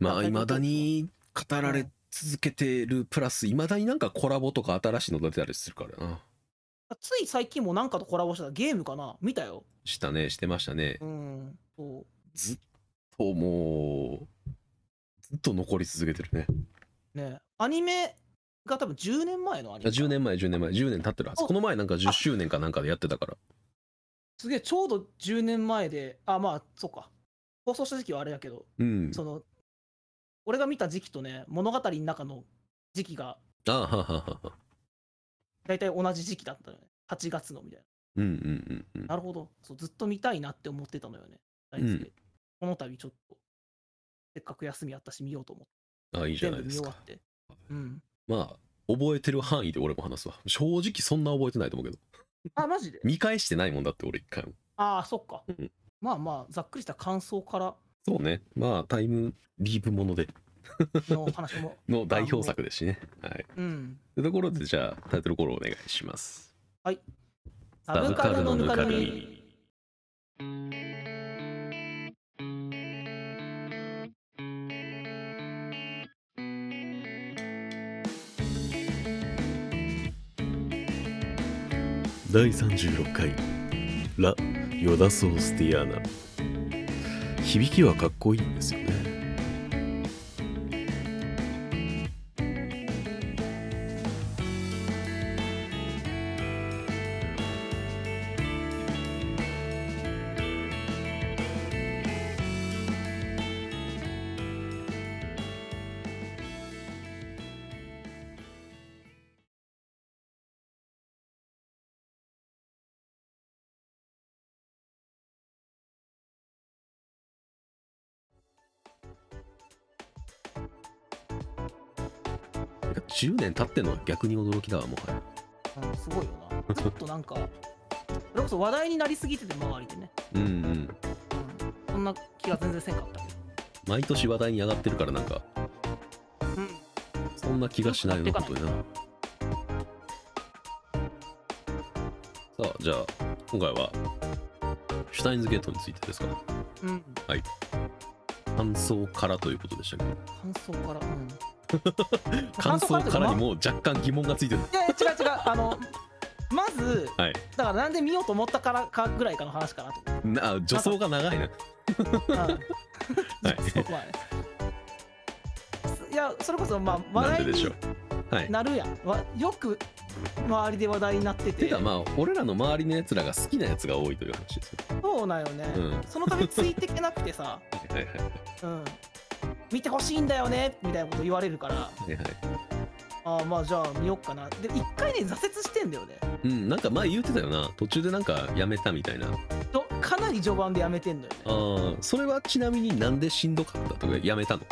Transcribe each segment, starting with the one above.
まあいまだに語られ続けてるプラスいまだになんかコラボとか新しいの出てたりするからな。つい最近もなんかとコラボしたゲームかな？見たよ。したねしてましたね。うん。そう。ずっともうずっと残り続けてるね。ね。アニメが多分10年前のアニメか。10年前10年前。10年経ってるはず。おこの前なんか10周年かなんかでやってたから。すげえ、ちょうど10年前で、あ、まあ、そうか。放送した時期はあれやけど、うん。その、俺が見た時期とね、物語の中の時期が大体同じ時期だったのよね。8月のみたいうんうんうんうんな。なるほど。そうずっと見たいなって思ってたのよね。大好きでこの度ちょっと、せっかく休みあったし見ようと思って、あいいじゃ全部ないですか見終わって。うん。まあ覚えてる範囲で俺も話すわ正直そんな覚えてないと思うけどあ、マジで？見返してないもんだって俺一回もああ、そっかうん。まあまあ、ざっくりした感想からそうね。まあタイムリープもので。の話も。の代表作ですしね。はい。うん。というところでじゃあタイトルコールお願いします。サブカルのぬかるみ。第36回。ラ・ヨダソースティアナ響きはかっこいいんですよね。10年経ってんのは逆に驚きだわもはやうん、すごいよな。ちょっとなんか、それこそ話題になりすぎてて、周りでね。うんうんうん。そんな気が全然せんかったけ毎年話題に上がってるからなんかど。うん。そんな気がしないのことになさあじゃあ今回はシュタインズゲートについてですかうん。感想からということでしたけど感想から？うん。感想からにも。も若干疑問がついてるいや違う違う。あの、まず、はいだからなんで見ようと思ったからかぐらいかの話かなと。な助走が長いな い そこはね。いや、それこそ、まあ、話題になんででしょうはいなるやん。わよく周りで話題になってて。てかまあ俺らの周りのやつらが好きなやつが多いという話ですよそうなんよね。うんそのためついてけなくてさ、はいはいはいうん。見てほしいんだよねみたいなこと言われるから、はいはいああ、まあじゃあ見よっかな。で、一回ね、挫折してんだよね。うんなんか前言ってたよな途中でなんかやめたみたいなとかなり序盤でやめてんだよね。ああそれはちなみになんでしんどかったとかやめたの？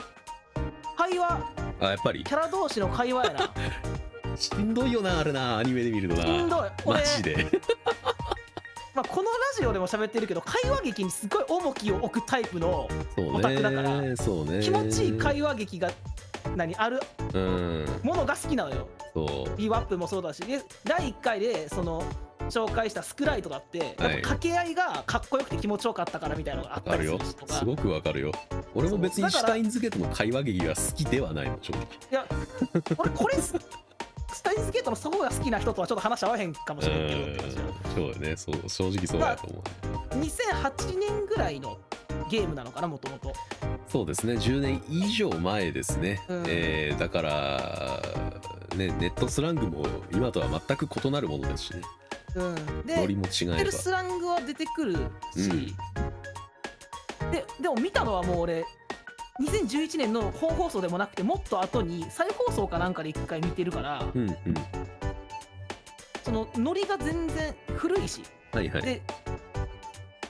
会話、あやっぱりキャラ同士の会話やな。しんどいよなあれなアニメで見るのなしんどい。マ俺、ジでまあ、このラジオでも喋ってるけど、会話劇にすごい重きを置くタイプのオタクだからねそうね。気持ちいい会話劇が何ある？うん。ものが好きなのよ。ビーワップもそうだし。で第1回でその紹介したスクライトだって、やっぱ掛け合いがかっこよくて気持ちよかったからみたいなのがあったりするとか。すごくわかるよ。俺も別にシュタインズゲートの会話劇が好きではないの正直。いや俺これススタインズゲートのそこが好きな人とはちょっと話合わへんかもしれんけどって感じそうだねそう正直そうだと思う。2008年ぐらいのゲームなのかなもともと。そうですね10年以上前ですね、うん。えーだからねネットスラングも今とは全く異なるものですしね。うん。ノでリも違スラングは出てくるし、ででも見たのはもう俺2011年の本放送でもなくてもっと後に再放送かなんかで一回見てるからうんうん。そのノリが全然古いしはいはい。で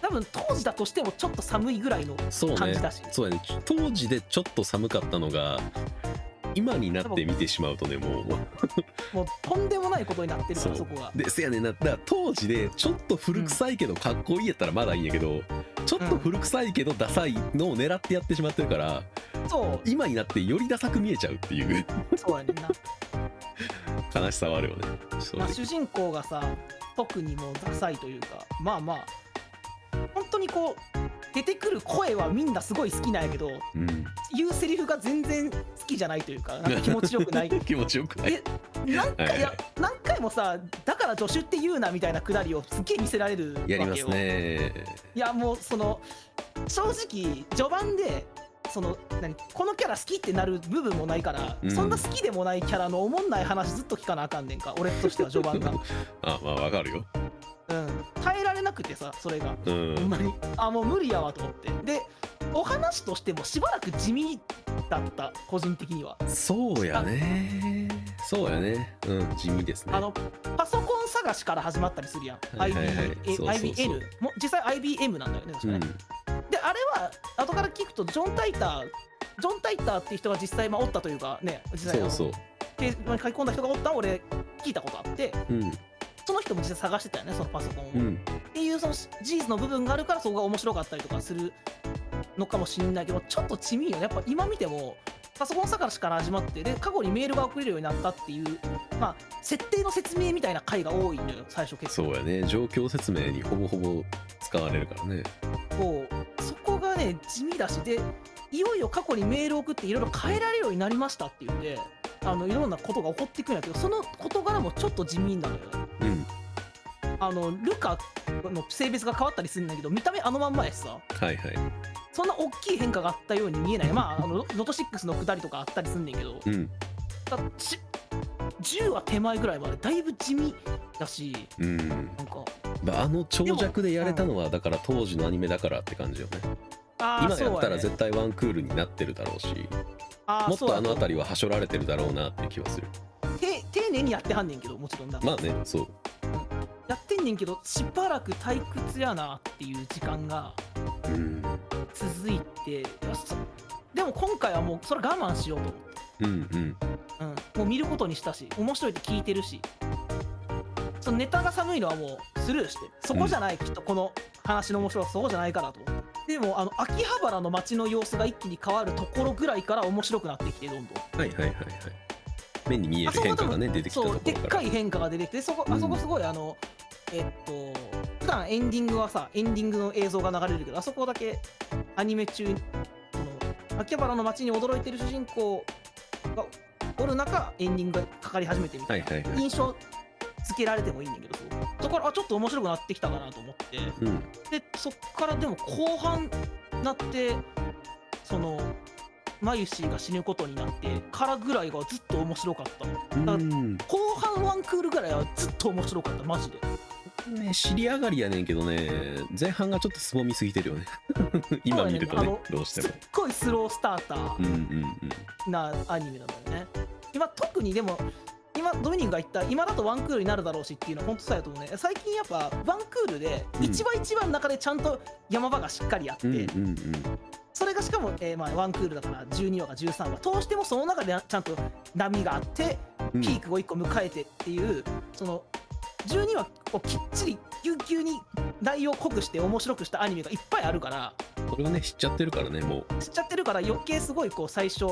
多分当時だとしてもちょっと寒いぐらいのそうね。感じだし。そうやね。当時でちょっと寒かったのが今になって見てしまうとねもう。もうとんでもないことになってるからそこが。でせやねんな。だから当時でちょっと古臭いけどかっこいいやったらまだいいんやけど、ちょっと古臭いけどダサいのを狙ってやってしまってるからそう。今になってよりダサく見えちゃうっていう。そうやねんな、悲しさはあるよね。正まあ、直主人公がさ特にもうダサいというかまあまあ本当にこう出てくる声はみんなすごい好きなんやけどうん。言うセリフが全然好きじゃないというかなんか気持ちよくない。気持ちよくない。え何回,、はい。や何回もさだから助手って言うなみたいなくだりをすっげえ見せられるわけよ。やりますね。いやもうその正直序盤でその何このキャラ好きってなる部分もないから、うん。そんな好きでもないキャラのおもんない話ずっと聞かなあかんねんか俺としては序盤が、あまあわかるようん、耐えられなくてさそれが。うほんんまに。あもう無理やわと思って。でお話としてもしばらく地味だった。個人的には。そうやね。そうやね。うん。地味ですね。あのパソコン探しから始まったりするやん、IBN も実際 IBM なんだよね確かね、うん。であれは後から聞くとジョン・タイタージョン・タイターっていう人が実際まあおったというかね実際そうそう。ページに書き込んだ人がおったのを俺聞いたことあって。うんその人も実際探してたよねそのパソコンを、うん。っていうその事実の部分があるからそこが面白かったりとかするのかもしれないけどちょっと地味よ。ねやっぱ今見てもパソコン探しから始まってで過去にメールが送れるようになったっていうまあ設定の説明みたいな回が多いのよ最初結構。そうやね。状況説明にほぼほぼ使われるからね。こう。そこがね地味だしでいよいよ過去にメールを送っていろいろ変えられるようになりましたって言ってあのいろんなことが起こってくるんやけどその事柄もちょっと地味なのよ。ねうん。あのルカの性別が変わったりするんだけど見た目あのまんまやしさ。はいはい。そんな大きい変化があったように見えない。まああのノート6の下りとかあったりすんねんけど。うん。だち10は手前ぐらいまでだいぶ地味だし。うん。なんか。まああの長尺でやれたのはだから当時のアニメだからって感じよね今やったら絶対ワンクールになってるだろうしもっとあの辺りははしょられてるだろうなって気はする。て丁寧にやってはんねんけどもちろんだまあねそう。やってんねんけどしばらく退屈やなっていう時間がうん続いてでも今回はもうそれ我慢しようと。思って、うんうん。うん、もう見ることにしたし面白いって聞いてるし。そのネタが寒いのはもうスルーしてそこじゃない、きっとこの話の面白さそこじゃないからと思って。でもあの秋葉原の街の様子が一気に変わるところぐらいから面白くなってきてどんどん。はいはいはいはい目に見える変化がね出てきたとそうでっかい変化が出てきてそこうんあそこすごいあの、えっと普段エンディングはさエンディングの映像が流れるけどあそこだけアニメ中その秋葉原の街に驚いてる主人公がおる中エンディングがかかり始めてみたいな、はいはいはい印象付けられてもいいんだけどそうそこからあちょっと面白くなってきたかなと思って。うん。でそっからでも後半なってそのマユシーが死ぬことになってからぐらいがずっと面白かった。のうん。後半ワンクールぐらいはずっと面白かったマジで。ね尻上がりやねんけどね前半がちょっとすぼみすぎてるよね。今見るとねね。どうしても。すっごいスロースタータうんうんーなアニメなんだよね。今特にでも今ドミニクが言った今だとワンクールになるだろうしっていうのは本当そうやと思うね。最近やっぱワンクールでうん。一話一話の中でちゃんと山場がしっかりあって、うんうんうんそれがしかも、えーまあ、ワンクールだから12話か13話通してもその中でちゃんと波があってうん。ピークを1個迎えてっていう、その12話をきっちりぎゅうぎゅうに内容濃くして面白くしたアニメがいっぱいあるからそれをね知っちゃってるからねもう。知っちゃってるから余計すごいこう最初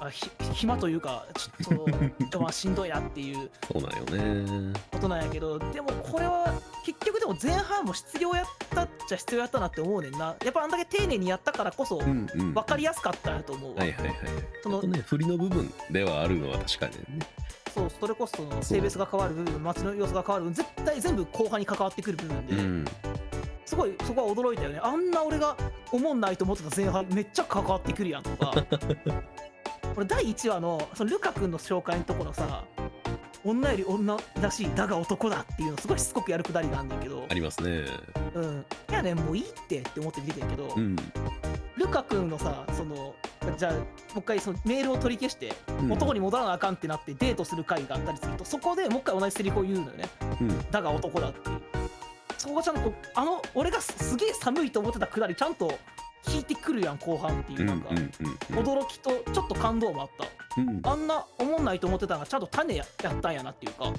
あひ暇というかちょっとまあしんどいなっていうそうなんよね。ことなんやけどでもこれは結局でも前半も必要やったっちゃ必要やったなって思うねんな。やっぱあんだけ丁寧にやったからこそうんうん分かりやすかったと思うわ、はいはいはい。そのね振りの部分ではあるのは確かにね。そうそれこそその性別が変わる部分街の様子が変わる部分絶対全部後半に関わってくる部分で、うんすごいそこは驚いたよね。あんな俺が思んないと思ってた前半めっちゃ関わってくるやんとか。俺第1話のそのルカ君の紹介のところさ女より女らしいだが男だっていうのすごいしつこくやるくだりがあんねんけど。ありますね。うん。いやねもういいってって思って見てんけど、うん。ルカ君のさそのじゃあもう一回そのメールを取り消してうん。男に戻らなあかんってなってデートする回があったりするとそこでもう一回同じセリフを言うのよね。うん。だが男だって。いうそこがちゃんとあの俺がすすげえ寒いと思ってたくだりちゃんと聞いてくるやん後半っていううんなんか、驚きとちょっと感動もあっうんたあんな思んないと思ってたのがちゃんと種ややったんやなっていうか。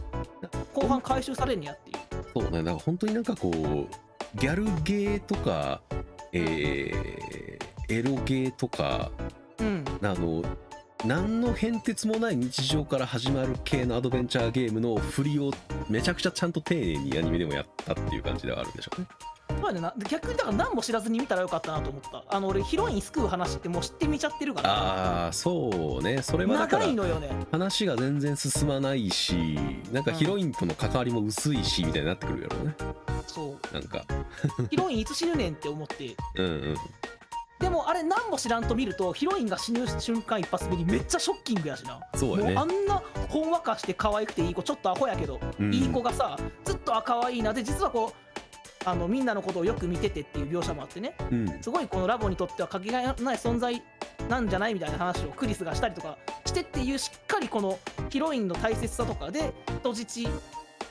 後半回収されんやっていう。そうね。だから本当になんかこうギャルゲーとかえーエロゲーとかうん。あの何の変哲もない日常から始まる系のアドベンチャーゲームの振りをめちゃくちゃちゃんと丁寧にアニメでもやったっていう感じではあるんでしょうね。そうやね逆にだから何も知らずに見たらよかったなと思った。あの俺ヒロイン救う話ってもう知ってみちゃってるから。ああそうね。それはだから長いのよね。話が全然進まないしなんかヒロインとの関わりも薄いしみたいになってくるやろうね。そう。なんか。ヒロインいつ死ぬねんって思って。うんうんでもあれ何も知らんと見るとヒロインが死ぬ瞬間一発目にめっちゃショッキングやしな。そうやね。もうあんなほんわかして可愛くていい子ちょっとアホやけど、うん。いい子がさずっとあ可愛いなで実はこうあのみんなのことをよく見ててっていう描写もあってね。うん。すごいこのラボにとってはかけがえのない存在なんじゃないみたいな話をクリスがしたりとかしてっていうしっかりこのヒロインの大切さとかで人質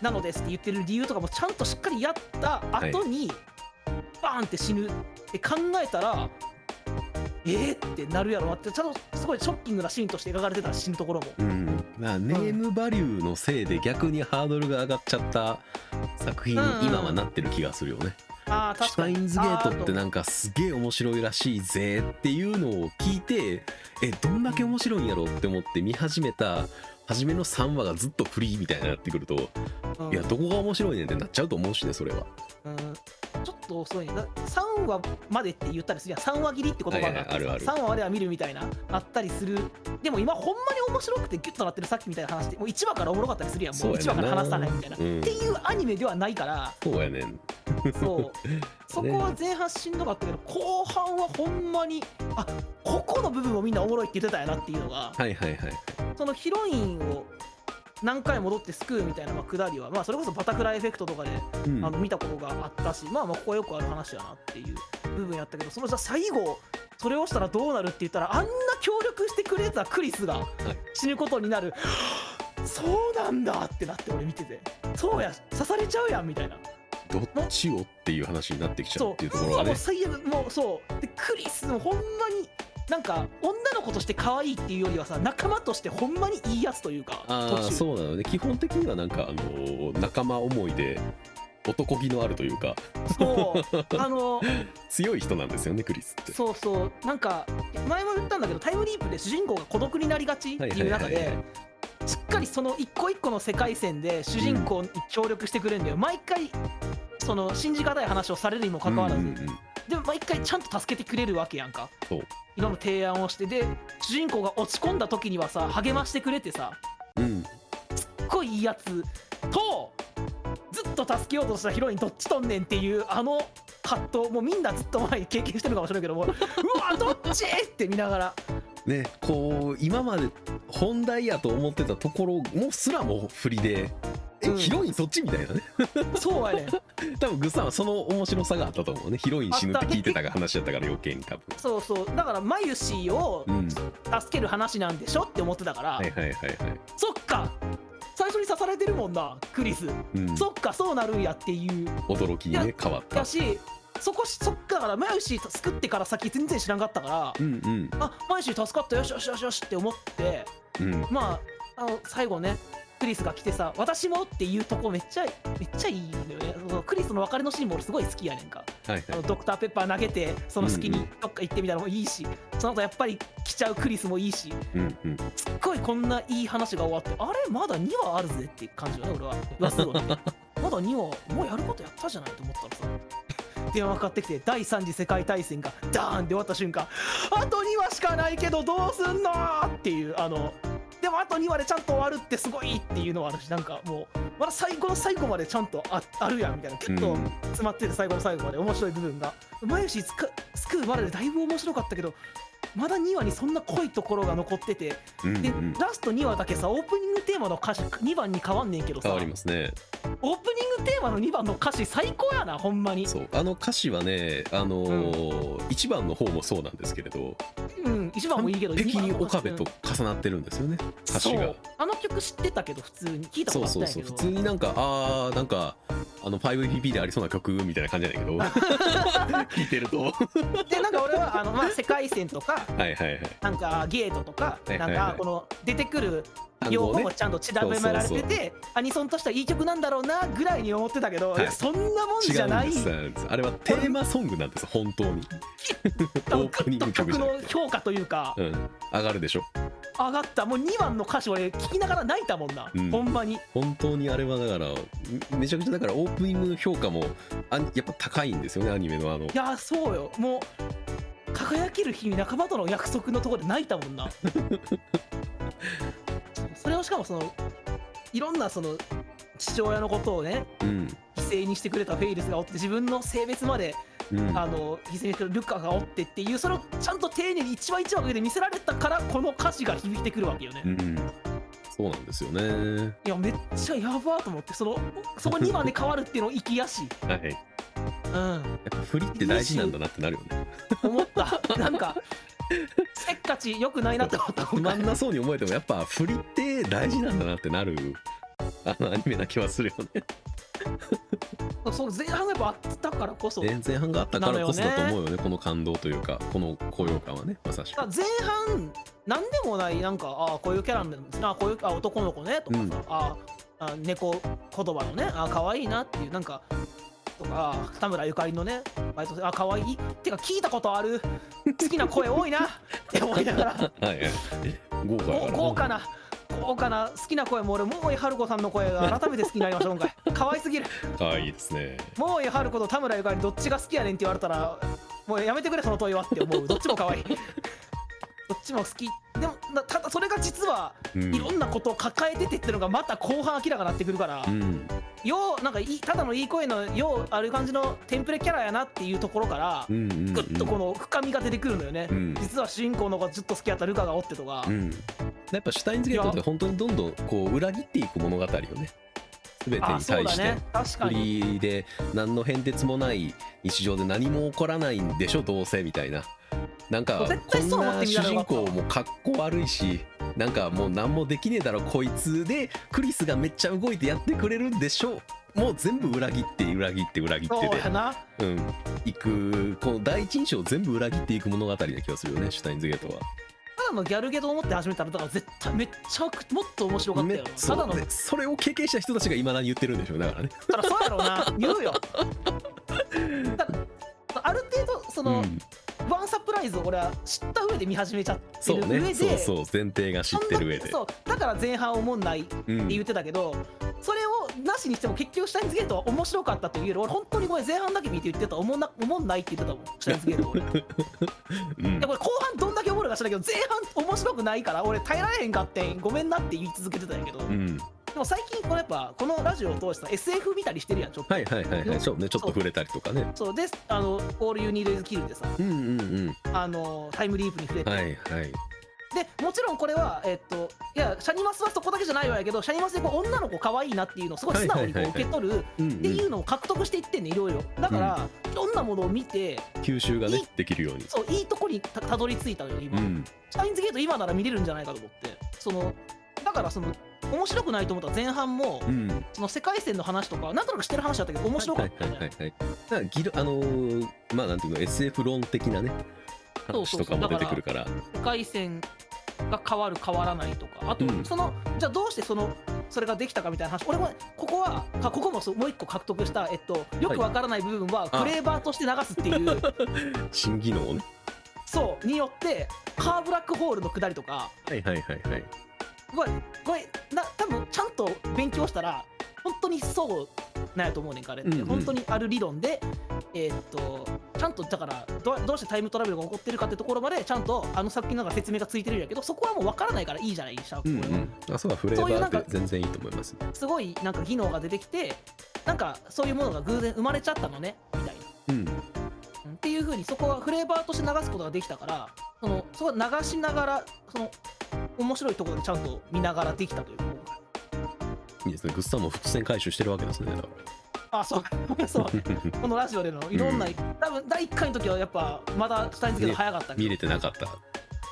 なのですって言ってる理由とかもちゃんとしっかりやった後に、バーンって死ぬって考えたらえー？ってなるやろ。なってちゃんとすごいショッキングなシーンとして描かれてた死ぬところも。うん。まあネームバリューのせいで逆にハードルが上がっちゃった作品にうん。うん今はなってる気がするよね。ああシュタインズゲートってななんかすげえ面白いらしいぜっていうのを聞いてえどんだけ面白いんやろって思って見始めた初めの3話がずっとフリーみたいになってくるといやどこが面白いねんってなっちゃうと思うしねそれは。うんちょっと遅いね。だ3話までって言ったりするやん。3話切りって言葉があってはいはいあるある。3話までは見るみたいなあったりする。でも今ほんまに面白くてギュッとなってるさっきみたいな話でもう1話からおもろかったりするやん。もう1そうやねんな。話から話さないみたいな、うん。っていうアニメではないから。そうやねん。そう。そこは前半しんどかったけど後半はほんまにあここの部分もみんなおもろいって言ってたんやなっていうのがはいはいはい。そのヒロインを何回戻って救うみたいなまあくだりは、まあ、それこそバタフライエフェクトとかでうん。あの見たことがあったし、まあまあここはよくある話やなっていう部分やったけどそのじゃあ最後それをしたらどうなるって言ったらあんな協力してくれたクリスが死ぬことになる、そうなんだってなって俺見てて。そうや刺されちゃうやんみたいな。どっちをっていう話になってきちゃうっていうところはね。うわもう最悪もうそう。でクリスもほんまになんか女の子として可愛いっていうよりはさ仲間としてほんまにいいやつというかあそうなのね。基本的にはなんかあのー仲間思いで男気のあるというか。そう。あの 強い人なんですよねクリスって。そうそう。なんか前も言ったんだけどタイムリープで主人公が孤独になりがちっていう中でしっかりその一個一個の世界線で主人公に協力してくれるんだよ、毎回その信じがたい話をされるにもかかわらず、うんうんうんでも毎回ちゃんと助けてくれるわけやんか。そう。いろんな提案をしてで主人公が落ち込んだ時にはさ励ましてくれてさうん。すっごいいいやつとずっと助けようとしたヒロインどっちとんねんっていうあの葛藤もうみんなずっと前に経験してるのかもしれないけども うわどっち？って見ながら。ねこう今まで本題やと思ってたところもすらも振りでえ、うん。ヒロインそっちみたいなね。そうやね。ん 多分グッさんはその面白さがあったと思うね。ヒロイン死ぬって聞いてたが話やったから余計に多分。そうそう。だからマユシーをうん。助ける話なんでしょって思ってたから、はいはいはいはい。そっか。最初に刺されてるもんなクリス、うん。そっかそうなるんやっていう。驚きにね変わった。だしそこそっかだからマユシー救ってから先全然知らんかったから、うんうん。あマユシー助かった。よしよしよしよしって思ってうん。まああの最後ねクリスが来てさ私も？っていうとこめっちゃめっちゃいいのよね。そうクリスの別れのシーンも俺すごい好きやねんか。はいはい。あのドクターペッパー投げてその隙にうんうん。どっか行ってみたいなのもいいし、その後やっぱり来ちゃうクリスもいいしうんうん。すっごいこんないい話が終わってあれまだ2話あるぜって感じよね俺は。ラストに まだ2話もうやることやったじゃないと思ったらさ。電話かかってきて第3次世界大戦がダーンって終わった瞬間あと2話しかないけどどうすんの？っていうあのあと2話でちゃんと終わるってすごいっていうのはあるしなんかもうまだ最後の最後までちゃんとああるやんみたいなキュッとうん。詰まってて最後の最後まで面白い部分が前吉つか救うまででだいぶ面白かったけどまだ2話にそんな濃いところが残っててでうんうん。ラスト2話だけさオープニングテーマの歌詞2番に変わんねんけどさ変わりますね。オープニングテーマの2番の歌詞最高やなほんまに。そうあの歌詞はねあのー一番の方もそうなんですけれどうん1番もいいけど完璧に岡部と重なってるんですよね歌詞が。そうあの曲知ってたけど普通に。聞いたこそうとあったんやけど。そうそう普通になんかあーなんかあの 5PP でありそうな曲みたいな感じやねんけど。聞いてると。はいでなんか俺はあの、まあ、世界線とかはいはい。なんかゲートとか、はいはいはい。なんかこの出てくる用語もちゃんとちだめられててアニソンとしてはいい曲なんだろうなぐらいに思ってたけど、はい。いやそんなもんじゃない。あれはテーマソングなんです本当に。オープニング曲の評価というか、うん。上がるでしょ。上がった。もう2番の歌詞俺聞きながら泣いたもんな、うん。ほんまに。本当にあれはだからめめちゃくちゃだからオープニングの評価もあやっぱ高いんですよねアニメのあの。いやそうよ。もう輝ける日に仲間との約束のところで泣いたもんな それをしかもそのいろんなその父親のことをねうん。犠牲にしてくれたフェイルスがおって自分の性別まで、うん。あの犠牲にしてるルカがおってっていうそれをちゃんと丁寧に一話一話かけて見せられたからこの歌詞が響いてくるわけよね、うん。そうなんですよね。いやめっちゃやばーと思ってそのそこ2番で変わるっていうのを生きやし はい。やうん。っぱ振りって大事なんだなってなるよね。思った。なんか せっかちよくないなって思ったつまんなそうに思えてもやっぱ振りって大事なんだなってなる。あのアニメな気はするよね。そう前半がやっぱあったからこそ、前半があったからこそだと思うよね。この感動というかこの高揚感はね。まさしく。前半なんでもないなんかああこういうキャラなんですね。あこういうあ男の子ね。とかさ、うん。ああ猫言葉のねあ可愛いなっていうなんかとかあ田村ゆかりのねバイトあ可愛い。ってか聞いたことある。好きな声多いな。って思いながら。はいはい。豪華やから豪華な。豪華な好きな声も俺桃井春子さんの声が改めて好きになりました今回。可愛すぎる。かわいいですね。桃井春子と田村ゆかりどっちが好きやねんって言われたらもうやめてくれその問いはって思う。どっちも可愛い。どっちも好き。でもなただそれが実はうん。いろんなことを抱えててっていうのがまた後半明らかになってくるから、うん。ようなんかいいただのいい声のようある感じのテンプレキャラやなっていうところからうんうんうん。ぐっとこの深みが出てくるのよね、うん。実は主人公の子がずっと好きやったルカがおってとか、うん。やっぱシュタインズゲートって本当にどんどんこう裏切っていく物語よね全てにあそう対してだね。確かフに。リーで何の変哲もない日常で何も起こらないんでしょどうせみたいななんか絶こんな主人公もかっこ悪いしなんかもう何もできねえだろこいつでクリスがめっちゃ動いてやってくれるんでしょもう全部裏切って裏切って裏切ってて。そうん。いくこの第一印象を全部裏切っていく物語な気がするよねシュタインズゲートは。ただのギャルゲと思って始めたらだから絶対めっちゃくもっと面白かったよ。ただのそれを経験した人たちがいまだに言ってるんでしょうねだからね。たらそうやろうな。言うよ。だある程度その、うんワンサプライズを俺は知った上で見始めちゃってる上でねそうそう。前提が知ってる上で。そう。だから前半おもんないってうん。言ってたけど、それをなしにしても結局シュタインズゲートは面白かったというより俺本当にごめん前半だけ見て言ってたおもんなおもんないって言ってたもんシュタインズゲート俺。い うん。やこれ後半どんだけおもろいか知らんけど前半面白くないから俺耐えられへんかってんごめんなって言い続けてたんやけど、でうんも最近このやっぱこのラジオを通してさ SF 見たりしてるやんちょっと、はいはいはいはい。そうねちょっと触れたりとかね。そう。であの「All You Need Is Kill」でさうんうんうん。あのタイムリープに触れて、はいはい。でもちろんこれはえっといやシャニマスはそこだけじゃないわやけどシャニマスでこう女の子可愛いなっていうのをすごい素直にこう受け取る。うんっていうのを獲得していってんねいろいろ。だから、いろんなものを見て吸収がねできるように。そういいとこにたたどり着いたのよ今、うん。シャインズゲート今なら見れるんじゃないかと思って。そのだからその面白くないと思ったら前半もうん。その世界線の話とかなんとなく知ってる話だったけど面白かった。よねはいはいはいはい。だからギルあのーまあなんていうの SF 論的なねそうそうそう。話とかも出てくるから。世界線が変わる変わらないとか。あと、うん。そのじゃあどうしてそのそれができたかみたいな話。俺もここはかここもそうもう一個獲得した、えっと、よくわからない部分はあ。フレーバーとして流すっていう。新技能をね。そうによってカーブラックホールの下りとか。はいはいはいはいごめんごめんな多分ちゃんと勉強したら本当にそうなんやと思うねんかあれって、うんうん。本当にある理論でえーっとちゃんとだからどどうしてタイムトラベルが起こってるかってところまでちゃんとあの作品の中で説明がついてるんやけどそこはもう分からないからいいじゃないシャークうんこれは、うんあそうだフレーバーって全然いいと思いますすごいなんか技能が出てきてなんかそういうものが偶然生まれちゃったのねみたいな。うん。うんっていう風にそこはフレーバーとして流すことができたからそのそこは流しながらその面白いところでちゃんと見ながらできたという。かいいですね。グッサンも伏線回収してるわけですね。あそう。そう。ら このラジオでのいろんな、うん。多分第1回の時はやっぱまだシュタインズゲート早かったけど、見れてなかった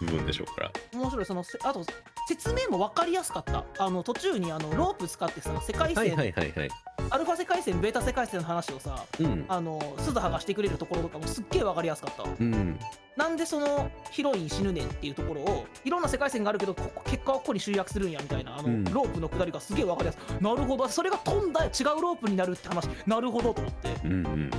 部分でしょうから。面白い。そのせあと説明も分かりやすかった。あの途中にあのロープ使ってさ世界線、はいはいはいはい。アルファ世界線ベータ世界線の話をさうん。あの鈴葉がしてくれるところとかもすっげえ分かりやすかった。うん。なんでそのヒロイン死ぬねんっていうところをいろんな世界線があるけどここ結果はここに集約するんやみたいなあの、うん。ロープの下りがすげえ分かりやすいなるほど。それが飛んだ違うロープになるって話。なるほどと思って。うんうん。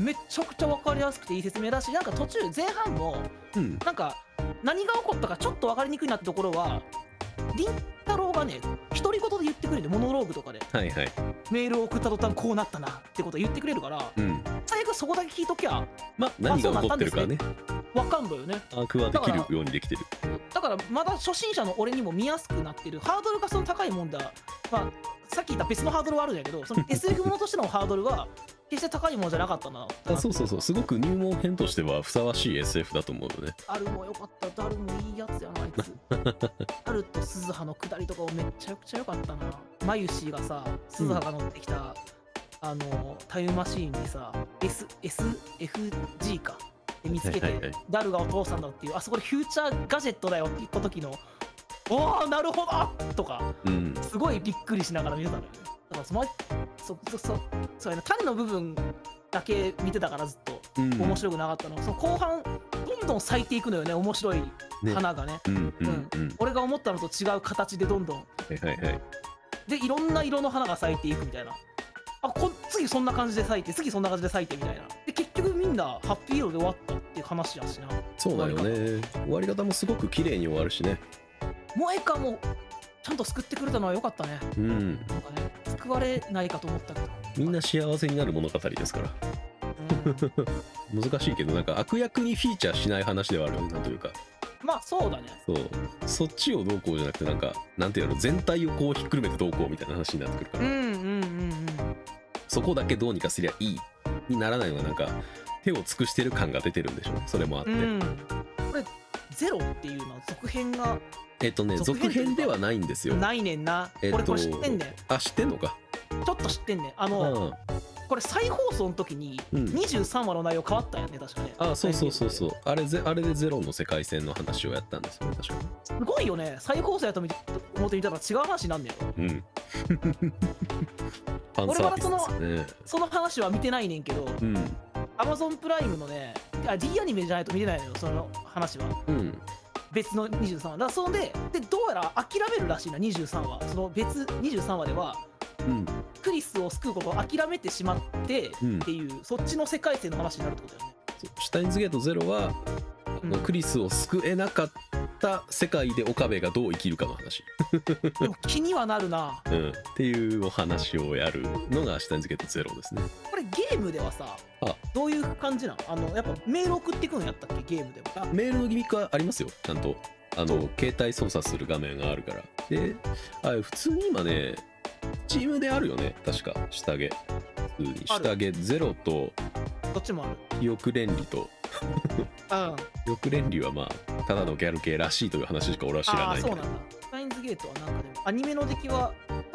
めっちゃくちゃ分かりやすくていい説明だしなんか途中前半もうん。なんか何が起こったかちょっと分かりにくいなってところは凛太郎がね独り言で言ってくれるんでモノローグとかではいはい。メールを送った途端こうなったなってことを言ってくれるからうん。最悪そこだけ聞いときゃまあ何が起こってるかね。分かんのよね。はできるようにできてる。だからまだ初心者の俺にも見やすくなってる。ハードルがその高いもんだ、まあ、さっき言った別のハードルはあるんやけどその SF ものとしてのハードルは決して高いものじゃなかったな。あそうそうそう。すごく入門編としてはふさわしい SF だと思うのね。ダルもよかった。ダルもいいやつやなあいつ。ダルと鈴葉の下りとかもめっちゃくちゃよかったな。マユシーがさ鈴葉が乗ってきた、あのタイムマシーンにさ S SFG か。で見つけて、はいはいはい。ダルがお父さんだっていうあそこでフューチャーガジェットだよって言った時のおおなるほどとかうん。すごいびっくりしながら見てたのよね。だからそのそそそそうやな種の部分だけ見てたからずっと。うん面白くなかったの、その後半どんどん咲いていくのよね面白いね。花がね。うんうんうん。俺が思ったのと違う形でどんどん。はいはいはい。でいろんな色の花が咲いていくみたいな。あこ次そんな感じで咲いて次そんな感じで咲いてみたいな。で結局みんなハッピー色で終わったっていう話やしな。そうだよね。終わり方。もすごく綺麗に終わるしね。萌えかもちゃんと救ってくれたのは良かったね。うん。なんかね救われないかと思ったけど、みんな幸せになる物語ですから。うん。難しいけどなんか悪役にフィーチャーしない話ではあるよねなんというか。まあそうだね。そう。そっちをどうこうじゃなくてなんかなんていうの全体をこうひっくるめてどうこうみたいな話になってくるから、うんうんうんうんそこだけどうにかすりゃいいにならないのがなんか手を尽くしてる感が出てるんでしょ。それもあって、うん。これゼロっていうのは続編がえっとね続続編編ではないんですよ。ないねんな、えっと俺これ知ってんねんあ知ってんのか？ちょっと知ってんねん。あうの、ん。これ再放送の時にうん。23話の内容変わったんやね確かね。あそうそうそうそう。あれぜあれでゼロの世界線の話をやったんですよね確か。すごいよね。再放送やと思ってみたら違う話になんねんようん。ファンサービスですよねその話は見てないねんけどうん。Amazon プライムのねあ D アニメじゃないと見てないのよその話は。うん別の23話。だそれででどうやら諦めるらしいな23話。その別23話ではうん。クリスを救うことを諦めてしまってうん。っていう、そっちの世界線の話になるってことだよね。シュタインズゲートゼロは、うん。クリスを救えなかった世界で岡部がどう生きるかの話、でも気にはなるな。うん、っていうお話をやるのがシュタインズゲートゼロですね。これゲームではさあ。どういう感じなのあのやっぱメール送ってくんやったっけ？ゲームでも。あメールのギミックはありますよ。ちゃんと。あの携帯操作する画面があるから。であ普通に今ねチームであるよね。確か。下着。普通に。下着ゼロとどっちもある。記憶連理と。うん記憶連理はまあただのギャル系らしいという話しか俺は知らああないけど。そうなんだ。スタインズゲートはなんかでもアニメの出来は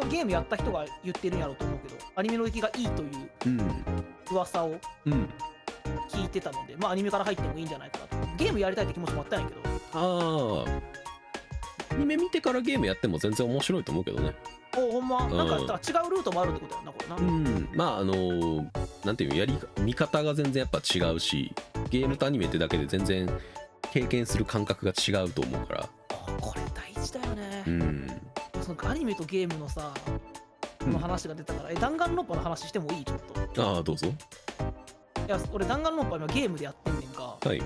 ゲームやった人が言ってるんやろうと思うけどアニメの出来がいいといううん噂をうん。聞いてたのでまあアニメから入ってもいいんじゃないかなと。ゲームやりたいって気持ちもあったんやけど。ああアニメ見てからゲームやっても全然面白いと思うけどね。おほんま？うん。なんか違うルートもあるってことやなこれな、うん。まああのなんていうのやり見方が全然やっぱ違うしゲームとアニメってだけで全然経験する感覚が違うと思うから。あこれ大事だよね。う、んそのアニメとゲームのさこの話が出たから、え弾丸論破の話してもいい？ちょっと。ああどうぞ。いや俺弾丸論破今ゲームでやってんねんか。はい。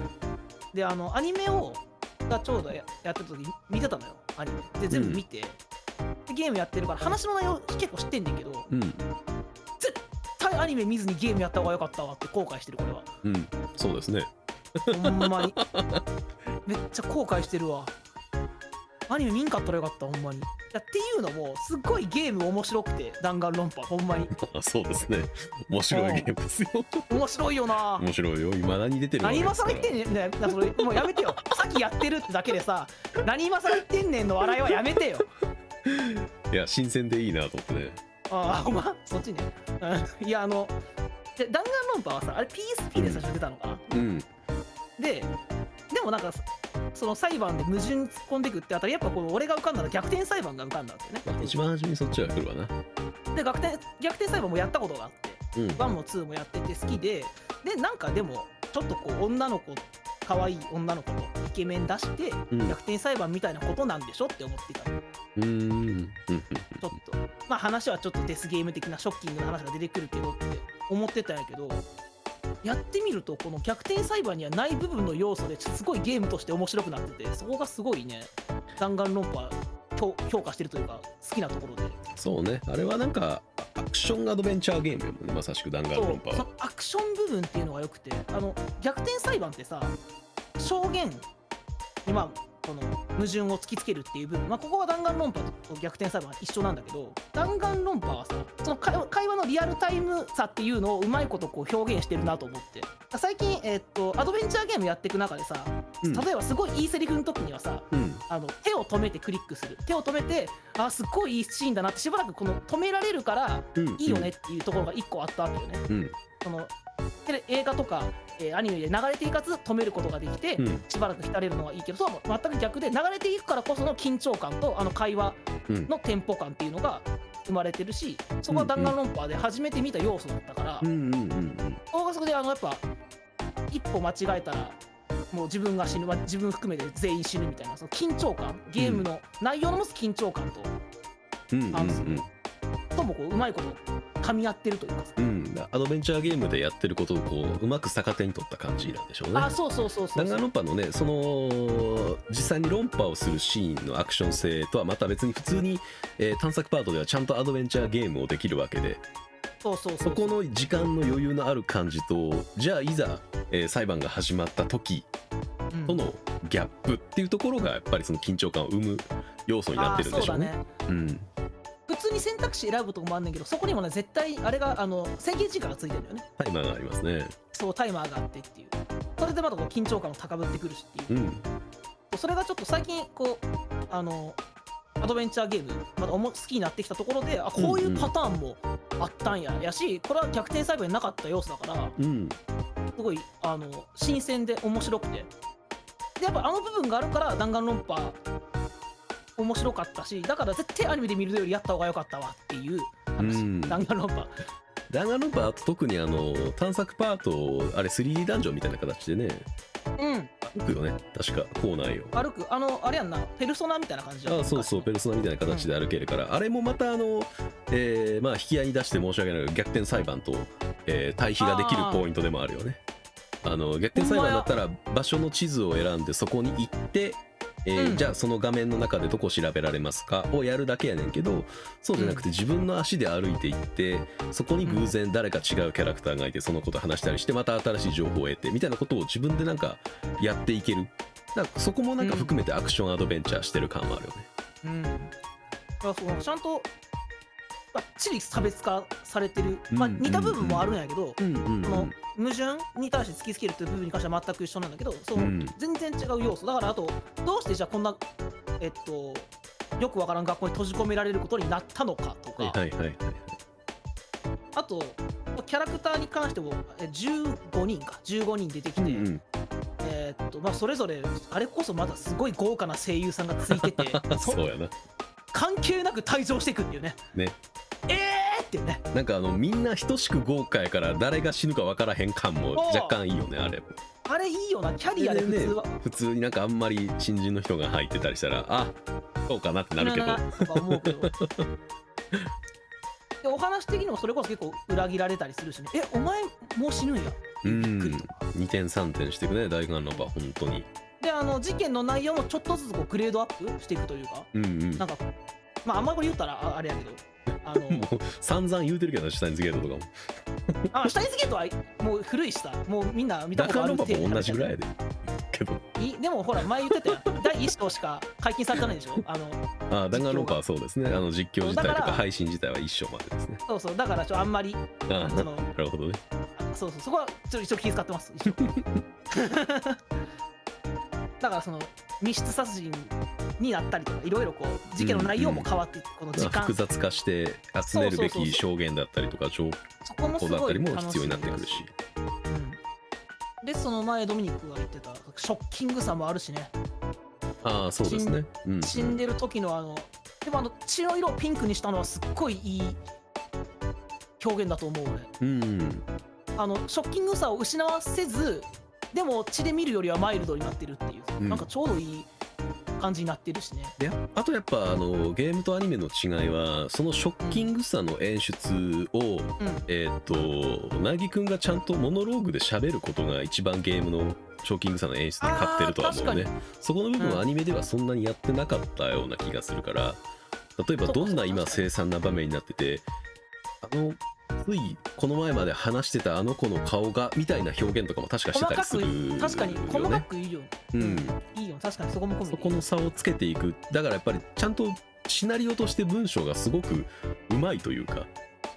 であのアニメをがちょうどややってた時に見てたのよアニメ。で全部見て、でゲームやってるから話の内容結構知ってんねんけどうん。絶対アニメ見ずにゲームやった方が良かったわって後悔してるこれは。うん。そうですね。ほんまに。めっちゃ後悔してるわアニメ見んかったらよかったほんまに。いやっていうのもすっごいゲーム面白くて弾丸論破ほんまに。あ そうですね。面白いゲームですよ。面白いよな。面白いよ。未だに出てる何今更言ってんねん。それもうやめてよ。さっきやってるってだけでさ何今更言ってんねんの笑いはやめてよ。いや新鮮でいいなと思ってね。ああほんま？そっちね。うん。いやあので弾丸論破はさあれ PSP で最初出たのかな、うん。ででもなんかその裁判で矛盾に突っ込んでいくってあたりやっぱこう俺が浮かんだら逆転裁判が浮かんだんですよね。まあ一番初めにそっちは来るわな。で逆転逆転裁判もやったことがあってうん1も2もやってて好きででなんかでもちょっとこう女の子可愛い女の子とイケメン出してうん。逆転裁判みたいなことなんでしょって思ってた。のうん。うん。うん。ちょっと。まあ話はちょっとデスゲーム的なショッキングな話が出てくるけどって思ってたんやけどやってみるとこの逆転裁判にはない部分の要素ですごいゲームとして面白くなっててそこがすごいね弾丸論破評評価してるというか好きなところで。そうね。あれはなんかアクションアドベンチャーゲームよねまさしく弾丸論破は。アクション部分っていうのがよくてあの逆転裁判ってさ証言にまあこの矛盾を突きつけるっていう部分、まあ、ここは弾丸論破と逆転裁判は一緒なんだけど弾丸論破はさその会話のリアルタイムさっていうのをうまいことこう表現してるなと思って。最近、えっとアドベンチャーゲームやっていく中でさうん。例えばすごいいいセリフの時にはさうん。あの手を止めてクリックする。手を止めてあすっごいいいシーンだなってしばらくこの止められるからうん。いいよねっていうところが一個あったわけよね。うん。そのテレ映画とか、えーアニメで流れていかず止めることができて、うん。しばらく浸れるのがいいけどそう全く逆で流れていくからこその緊張感とあの会話うん。のテンポ感っていうのが生まれてるしそこは弾丸論破で初めて見た要素だったから、うんうんうんうん。そこがそこであのやっぱ一歩間違えたらもう自分が死ぬま自分含めて全員死ぬみたいなその緊張感ゲームの内容の持つ緊張感と、うんうんあともこううまいこと噛み合ってるというかさ、うん。うんアドベンチャーゲームでやってることをこううまく逆手に取った感じなんでしょうね。あそうそうそうそう弾丸論破のねその実際に論破をするシーンのアクション性とはまた別に普通に、えー探索パートではちゃんとアドベンチャーゲームをできるわけで。そうそうそそう。この時間の余裕のある感じとじゃあいざ、えー裁判が始まった時うん。とのギャップっていうところがやっぱりその緊張感を生む要素になってるんでしょうね。うだね。うん普通に選択肢選ぶとこもあんねんけどそこにもね絶対あれがあの制限時間がついてるんだよね。タイマーがありますね。そうタイマーがあってっていう。それでまたこう緊張感も高ぶってくるしっていう。うん。それがちょっと最近こうあのアドベンチャーゲームまだおも好きになってきたところであこういうパターンもあったんや、やしこれは逆転裁判になかった要素だからうん。すごいあの新鮮で面白くて。でやっぱあの部分があるから弾丸論破面白かったしだから絶対アニメで見るよりやった方が良かったわっていう話、うん。弾丸論破弾丸論破あと特にあの探索パートをあれ 3D ダンジョンみたいな形でね。うん。歩くよね確か校内を。歩く。あのあれやんな。ペルソナみたいな感じやん。あそうそうペルソナみたいな形で歩けるから、あれもまたあの、えーまあ引き合いに出して申し訳ないけど逆転裁判と、えー対比ができるポイントでもあるよね。あの逆転裁判だったら場所の地図を選んでそこに行って、えーうん。じゃあその画面の中でどこ調べられますか？をやるだけやねんけどそうじゃなくて自分の足で歩いていってそこに偶然誰か違うキャラクターがいてそのこと話したりしてまた新しい情報を得てみたいなことを自分でなんかやっていける。だからそこもなんか含めてアクションアドベンチャーしてる感もあるよね。うん、だからそのちゃんとばっちり差別化されてる、まあ、うん似た部分もあるんやけど、うんうんその矛盾に対して突きつけるっていう部分に関しては全く一緒なんだけどその、うん。全然違う要素。だからあとどうしてじゃあこんなえっとよくわからん学校に閉じ込められることになったのかとか、あとキャラクターに関してもえ15人か。15人出てきて、うんうん。えーっとまあ、それぞれあれこそまだすごい豪華な声優さんがついててそ そうやな。関係なく退場していくっていうね。ね。えーっていうねなんかあのみんな等しく豪華やから誰が死ぬか分からへん感も若干いいよねあれ。あれいいよなキャリアで普通は、普通になんかあんまり新人の人が入ってたりしたらあそうかなってなるけど。思うけど。でお話的にもそれこそ結構裏切られたりするしね。えお前もう死ぬんや。うん。びっくりとか2点3点していくね大眼の場本当に。であの事件の内容もちょっとずつこうグレードアップしていくというか。うんうん。なんかまああんまりこれ言ったらああれやけどあの もう散々言うてるけどなシュタインズゲートとかも。あシュタインズゲートはもう古いしさ。もうみんな見たダことあるカンのパも同じぐらいでやで。けど。いでもほら前言ってたやん。第1章しか解禁されてないでしょ？あのあダンガンローパーはそうですね。あの実況自体とだか配信自体は一緒までですね。そうそう。だからちょあんまりあそのなるほどね。そうそう。そこはちょっと一応気遣ってます一応。だからその密室殺人になったりとかいろいろこう事件の内容も変わっていって、この時間。複雑化して集めるべき証言だったりとか情報だったりも必要になってくるし。うん。でその前ドミニクが言ってたショッキングさもあるしね。ああそうですね。うん死んでる時のあのでもあの血の色をピンクにしたのはすっごいいい表現だと思う俺。うん。あのショッキングさを失わせずでも血で見るよりはマイルドになってるっていう、うん。なんかちょうどいい感じになってるしね。であとやっぱあのゲームとアニメの違いはそのショッキングさの演出を、うん。えーっとなぎくんがちゃんとモノローグで喋ることが一番ゲームのショッキングさの演出に勝ってるとは思うね。そこの部分うんはアニメではそんなにやってなかったような気がするから例えばどん。な今凄惨な場面になっててあのついこの前まで話してたあの子の顔がみたいな表現とかも確かしてたりするよね。確かに細かくいいよ、うん。いいよ確かに。そこも込みそこの差をつけていく。だからやっぱりちゃんとシナリオとして文章がすごくうまいというか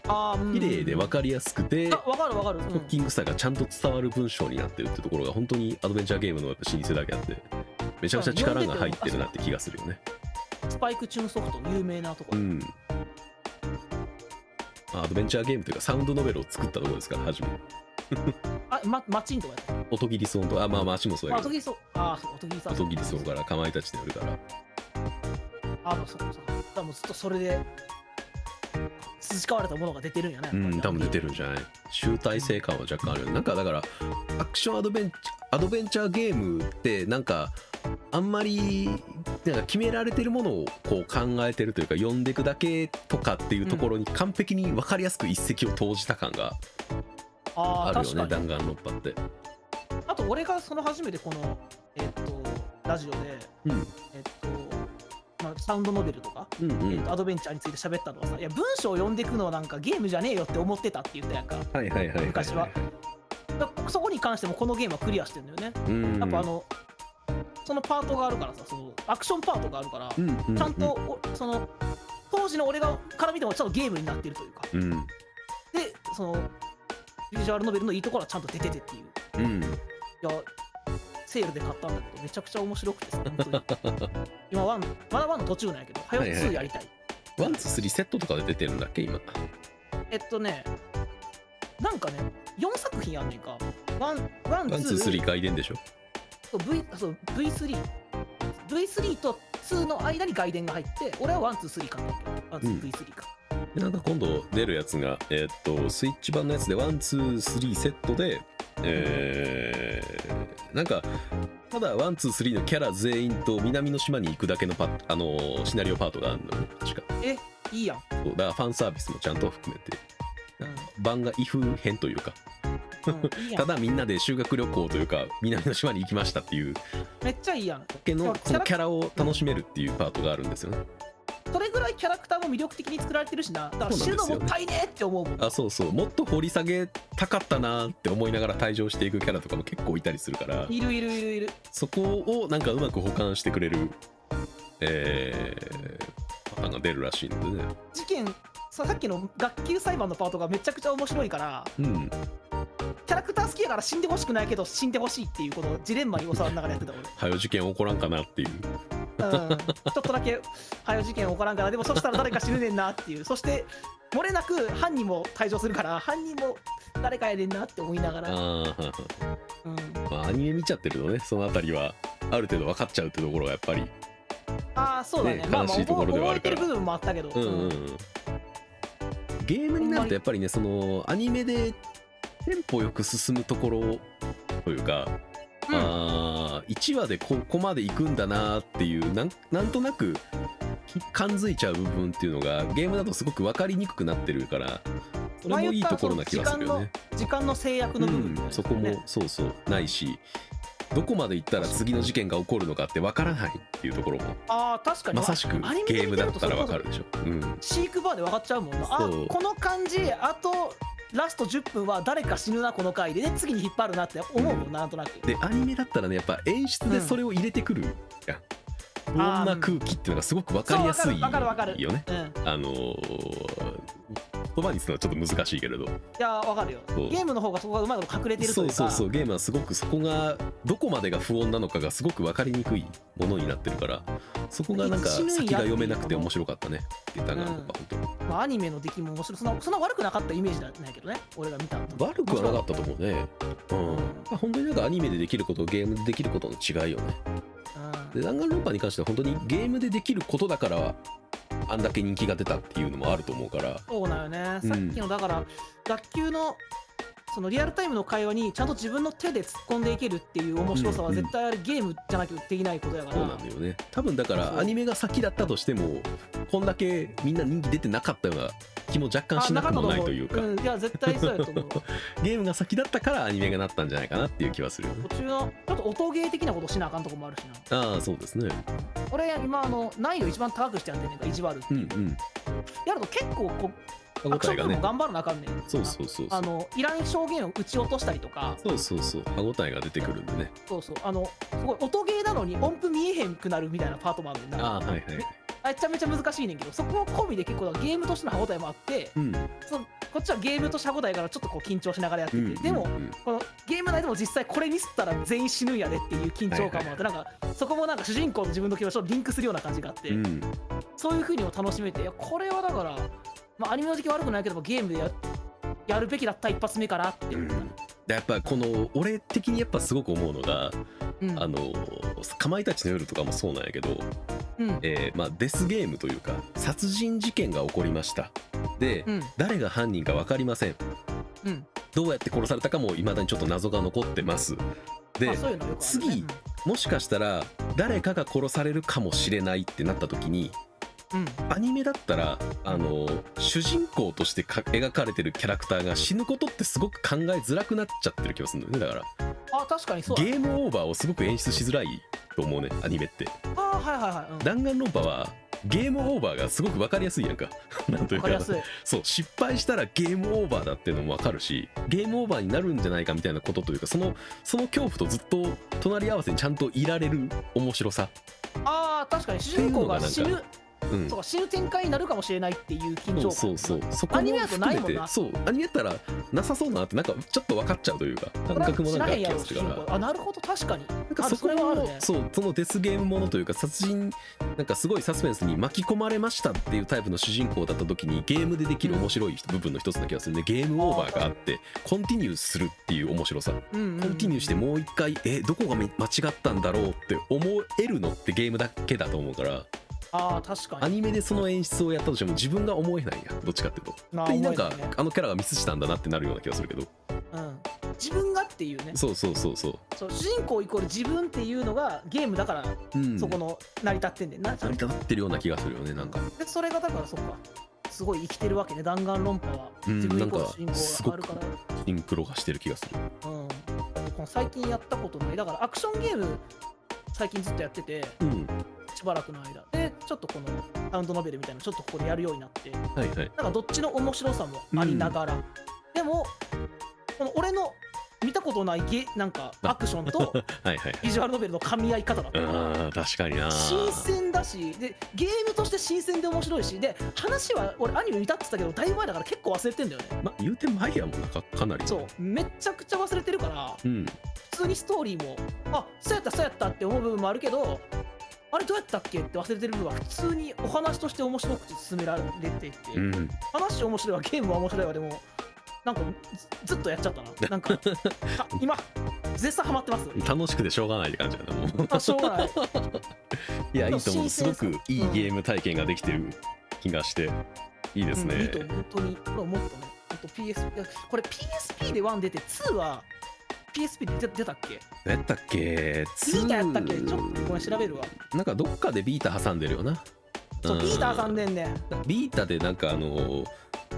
あ綺麗で分かりやすくてあ分かる分かる、うん。ショッキングさがちゃんと伝わる文章になってるってところが本当にアドベンチャーゲームのやっぱ老舗だけあってめちゃくちゃ力が入ってるなって気がするよね。スパイクチューンソフト有名なとこ。ろ、うん。まあアドベンチャーゲームというかサウンドノベルを作ったところですから初めあまマッチンとかやった？音切りソンと。あまあまあ足もそうあやけど。音切りそう。あそう音切りさん音切りソンからかまいたちでやるから。あそうそうそうだからもうずっとそれで培われたものが出てるんやねうん多分出てるるんじゃない？集大成感は若干あるなんかだからアクションアドベンチアドベンチャーゲームってなんかあんまりなんか決められてるものをこう考えてるというか読んでいくだけとかっていうところに完璧に分かりやすく一石を投じた感がああるよねあ確かに。弾丸論破って。あと俺がその初めてこのえっとラジオでうん。えっとまあサウンドノベルとか、うんうん。えっとアドベンチャーについて喋ったのはさいや文章を読んでいくのはなんかゲームじゃねえよって思ってたって言ったやんか。昔は。そこに関してもこのゲームはクリアしてるんだよね。うん。やっぱあのそのパートがあるからさそのアクションパートがあるから、うんうんうん。ちゃんとおその当時の俺がから見てもちゃんとゲームになってるというか。うん。でそのビジュアルノベルのいいところはちゃんと出ててっていう。うん。いやセールで買ったんだけどめちゃくちゃ面白くてさ本当に。今ワンまだワンの途中なんやけど早くはいはい2やりたい。ワンツースリーセットとかで出てるんだっけ今。えっとねなんかね4作品あんねんか。ワンワンワンツースリー外伝でしょそう V そう V3 V3 と2の間に外伝が入って俺はワンツースリー買ったけどワンツー V3 か、でなんか今度出るやつが、えーっとスイッチ版のやつでワンツースリーセットで、えーなんかただワンツースリーのキャラ全員と南の島に行くだけのパあのーシナリオパートがあるの。よ確か。いいやん、そうだからファンサービスもちゃんと含めて。う版が異風編というか。んただみんなで修学旅行というか南の島に行きましたっていう。めっちゃいいやん。だけのそのキャラを楽しめるっていうパートがあるんですよね。それぐらいキャラクターも魅力的に作られてるしな。だから死ぬのもったいねえって思うもん。あそうそう。もっと掘り下げたかったなって思いながら退場していくキャラとかも結構いたりするから。いるいるいるいる。そこをなんかうまく保管してくれる、えー、パターンが出るらしいのでね。事件ささっきの学級裁判のパートがめちゃくちゃ面白いから。うん、キャラクター好きやから死んでほしくないけど死んでほしいっていうこのジレンマに教わりながらやってた俺。はよ事件起こらんかなっていう。うん、ちょっとだけ早事件起こらんからでもそしたら誰か死ぬねんなっていう。そして漏れなく犯人も退場するから犯人も誰かやねんなって思いながら、あうん、まあ、アニメ見ちゃってるとね、そのあたりはある程度分かっちゃうってところがやっぱり。ああそうだね。ねまあまあ悲しいところではあるから。覚えてる部分もあったけど、うん。うんうん、ゲームになるとやっぱりね、そのアニメでテンポよく進むところというか、うん。あー1話でここまで行くんだなっていうなんなんとなくき感づいちゃう部分っていうのがゲームだとすごく分かりにくくなってるからそれもいいところな気がするよね。時間の制約の部分うん、そこもそうそうないしどこまで行ったら次の事件が起こるのかって分からないっていうところもああ確かに。まさしくゲームだったら分かるでしょ。うん。シークバーで分かっちゃうもんな。あこの感じあとラスト10分は誰か死ぬなこの回でで次に引っ張るなって思うもんなんとなく。でアニメだったらねやっぱ演出でそれを入れてくるやん、不穏な空気っていうのがすごく分かりやすいそうわかるわかるわかる。よねうんあのー言葉にするのはちょっと難しいけれど。いやわかるよ。そう。ゲームの方がそこがうまいこと隠れてるとそいううかそうそう。ゲームはすごくそこがどこまでが不穏なのかがすごく分かりにくいものになってるから。そこがなんか先が読めなくて面白かったねって言ったがうん本当にまあ、アニメの出来も面白い。そんなそんな悪くなかったイメージなんやけどね俺が見たの。悪くはなかったと思うね。うん、うん。まあ、本当になんかアニメでできることとゲームでできることの違いよね。うんで弾丸論破に関しては本当にゲームでできることだからあんだけ人気が出たっていうのもあると思うから。そうだよね、うん。さっきのだから学級のそのリアルタイムの会話にちゃんと自分の手で突っ込んでいけるっていう面白さはうんうん絶対あれゲームじゃなきゃできないことやから、そうなんだよね。多分だからアニメが先だったとしてもこんだけみんな人気出てなかったような気も若干しなくもないというか。ううん、いや絶対そうやと思う。ゲームが先だったからアニメがなったんじゃないかなっていう気はするよね。途中のちょっと音ゲー的なことしなあかんとこもあるしな。ああそうですね。俺今あの難易度一番高くしてやってんねんか意地悪って。いう、うんうん。やると結構こアクションも頑張らなあかんねんそうそうそうそう。あのいらん証言を撃ち落としたりとか。そうそうそう。歯応えが出てくるんでね。そうそう。あのすごい音ゲーなのに音符見えへんくなるみたいなパートもあるねんな。ああはいはいめちゃめちゃ難しいねんけどそこも込みで結構ゲームとしての歯応えもあってうん。そのこっちはゲームとして歯応えからちょっとこう緊張しながらやってて、うんでもうん。うんこのゲーム内でも実際これミスったら全員死ぬんやでっていう緊張感もあって、なんかそこもなんか主人公と自分の気持ちとリンクするような感じがあって、うん。そういう風にも楽しめてこれはだから、まあ、アニメの時期悪くないけどゲームでややるべきだった一発目かなって。思った、でやっぱこの俺的にやっぱすごく思うのが、うん。あのかまいたちの夜とかもそうなんやけど、うん。えーまあ、デスゲームというか殺人事件が起こりました。で、うん。誰が犯人か分かりません。うん。どうやって殺されたかもいまだにちょっと謎が残ってます。で、ね、次もしかしたら誰かが殺されるかもしれないってなった時にうん、うんアニメだったらあの主人公としてか描かれてるキャラクターが死ぬことってすごく考えづらくなっちゃってる気がするんだよねだから。あ確かにそうだゲームオーバーをすごく演出しづらいと思うねアニメって。あはいはいはい、うん、弾丸論破はゲームオーバーがすごく分かりやすいやんか。なんというか。わかりやすい。そう失敗したらゲームオーバーだっていうのも分かるしゲームオーバーになるんじゃないかみたいなことというかそのその恐怖とずっと隣り合わせにちゃんといられる面白さ。あー確かに。主人公が死ぬうん。そうか死ぬ展開になるかもしれないっていう緊張感そうそう。そこもアニメだとないもんな。含めて。そう。アニメだったらなさそうだなってなんかちょっと分かっちゃうというか。感覚も知なんか気ら。へんやろ主がするからあなるほど。確かに。なんかそこもれはあるね。そう。そのデスゲームものというか殺人なんかすごいサスペンスに巻き込まれましたっていうタイプの主人公だった時にゲームでできる面白い部分の一つな気がするね。ゲームオーバーがあってコンティニューするっていう面白さうんうんうんコンティニューしてもう一回えどこがめ間違ったんだろうって思えるのってゲームだけだと思うからああ確かに。アニメでその演出をやったとしても自分が思えないやどっちかっていうと。まあでなんかあのキャラがミスしたんだなってなるような気がするけど。うん、自分がっていうね。そうそうそうそそう主人公イコール自分っていうのがゲームだからううん。そこの成り立ってんでんな、成り立ってるような気がするよねなんか。でそれがだからそっか。すごい生きてるわけね弾丸論破は。うん自分イ主人公があるから。シンクロがしてる気がする。うん、この最近やったことない。だからアクションゲーム最近ずっとやってて。うんしばらくの間。でちょっとこのサウンドノベルみたいなのちょっとここでやるようになって。はいはい。なんかどっちの面白さもありながら、でもこの俺の見たことないゲなんかアクションと はいはいビジュアルノベルの噛み合い方だった。から確かにな新鮮だしでゲームとして新鮮で面白いしで話は俺アニメ見たって言ったけどだいぶ前だから結構忘れてんだよね。まあ言うて前やもんなかかなり。そう。めちゃくちゃ忘れてるからうん。普通にストーリーもあそうやったそうやったって思う部分もあるけどあれどうやったっけ？って忘れてる部分は普通にお話として面白くて進められていて、うん。話面白いわゲームは面白いわでもなんかずずっとやっちゃったな。なんかは今絶賛ハマってます。楽しくてしょうがないって感じやなも。うあしょうがない。いやいいと思う。すごくいいゲーム体験ができてる気がしていいですうん、いいねと本当に。これっとね。あと PS これ PSP で1出て2は PSP で出出たっけ？何やったっけ？ビータやったっけ？ちょっとごめん調べるわ。なんかどっかでビータ挟んでるよな。そううん。ビータ挟んでんねん。ビータでなんかあの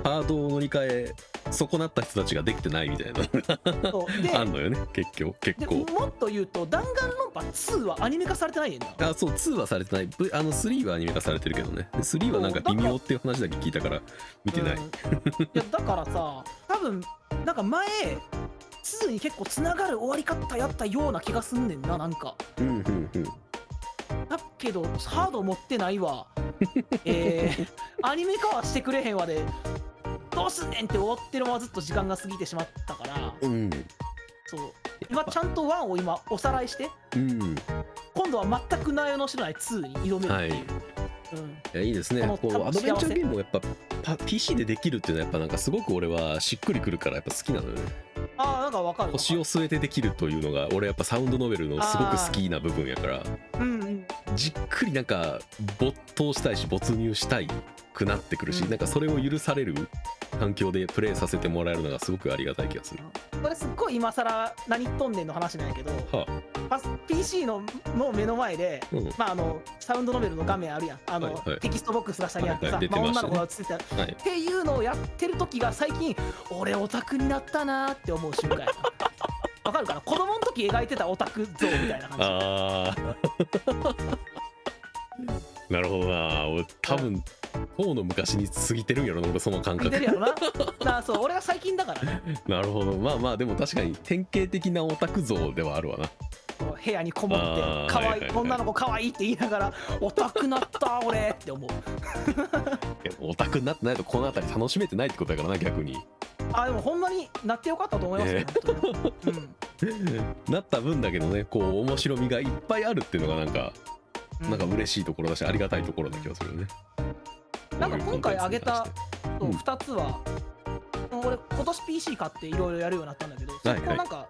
ハードを乗り換え損なった人たちができてないみたいな。あんのよね結局結で構もっと言うと弾丸論破2はアニメ化されてないねんな。あそう2はされてない。あの3はアニメ化されてるけどね。で3はなんか微妙っていう話だけ聞いたから見てない、うん。いやだからさ多分なんか前2に結構つながる終わり方やったような気がすんねんななんか。うんうんうんだけどハード持ってないわ。えー、アニメ化はしてくれへんわでどうすんねんって終わってるままずっと時間が過ぎてしまったから。うん。そう。今ちゃんと1を今おさらいして。うん。今度は全く内容の知らない2に挑めるっていう、はい。うん、いやいいですね。こうアドベンチャーゲームもやっぱパ PC でできるっていうのはやっぱなんかすごく俺はしっくりくるからやっぱ好きなのよねああなんかわかるわ腰を据えてできるというのが俺やっぱサウンドノベルのすごく好きな部分やから。うんうん。じっくりなんか没頭したいし没入したいくなってくるし、うん。なんかそれを許される環境でプレイさせてもらえるのがすごくありがたい気がする。これすっごい今更何言っとんねんの話なんやけどはパス PC のの目の前であ、うん、まああのサウンドノベルの画面あるやん。あの、はいはい。テキストボックスが下にあってさ、はいはい。まあ、女の子が映ってた。はい。っていうのをやってる時が最近俺オタクになったなーって思う瞬間やな。わかるかな？子供の時描いてたオタク像みたいな感じ。なるほどな。俺多分当の昔に過ぎてるんやろな俺その感覚。似てるやろな。そう俺が最近だからね。なるほど。まあまあでも確かに典型的なオタク像ではあるわな。部屋にこもって可愛いはいはいはい。女の子可愛いって言いながらオタクなった俺って思う。オタクになってないとこの辺り楽しめてないってことだからな逆にあでもほんまになってよかったと思いますよ、ね。本当に。うん。なった分だけどねこう面白みがいっぱいあるっていうのがなんか、うん。なんか嬉しいところだしありがたいところだ気がするよね。なんか今回挙げたうん。2つは、俺今年 PC 買っていろいろやるようになったんだけど、そはい。こなんか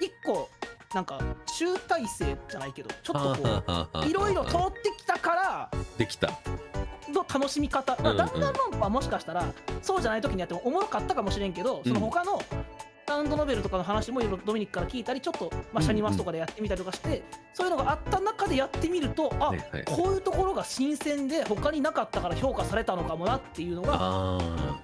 1個なんか集大成じゃないけどちょっとこういろいろ通ってきたからできたの楽しみ方、まあ、うんうん。弾丸論破はもしかしたらそうじゃない時にやってもおもろかったかもしれんけどその他のサウンドノベルとかの話もいろいろドミニクから聞いたりちょっと、まあ、シャニマスとかでやってみたりとかして、そういうのがあった中でやってみるとあ、はいはいこういうところが新鮮で他になかったから評価されたのかもなっていうのがあ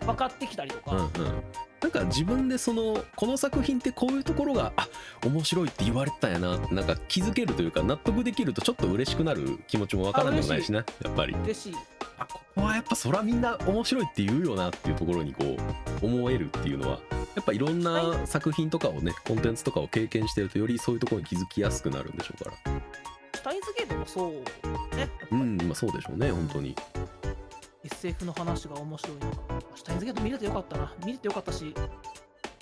分かってきたりとか、あうんうん。なんか自分でそのこの作品ってこういうところがあ面白いって言われてたんやなってなんか気づけるというか納得できるとちょっと嬉しくなる気持ちもわからんでもないしなやっぱり。嬉しい。あここはやっぱそらみんな面白いって言うよなっていうところにこう思えるっていうのはやっぱいろんな作品とかをねコンテンツとかを経験してるとよりそういうところに気づきやすくなるんでしょうから。タインズゲートもそうね。うんまあそうでしょうね本当に。SF の話が面白いな。シュタインズゲート見れてよかったな。見れてよかったし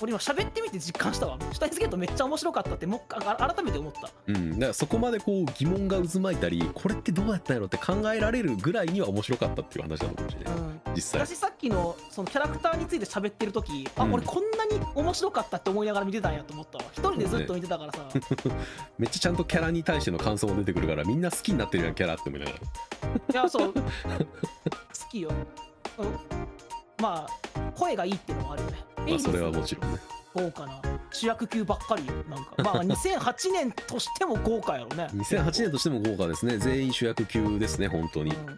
俺今喋ってみて実感したわ。シュタインズゲートめっちゃ面白かったってもうあ改めて思った。うん。だからそこまでこう疑問が渦巻いたりこれってどうやったんやろって考えられるぐらいには面白かったっていう話なのかもしれないうん。実際。私さっきのそのキャラクターについて喋ってる時あ、うん。俺こんなに面白かったって思いながら見てたんやと思ったわ。一人でずっと見てたからさ、めっちゃちゃんとキャラに対しての感想も出てくるからみんな好きになってるやんキャラって思いながら。いやそう。好きよ、うん、まあ声がいいっていうのもあるよね。まあそれはもちろんね。豪華な主役級ばっかりよなんか。まあ 2008年としても豪華やろね。2008年としても豪華ですね。全員主役級ですね本当に。うん、だ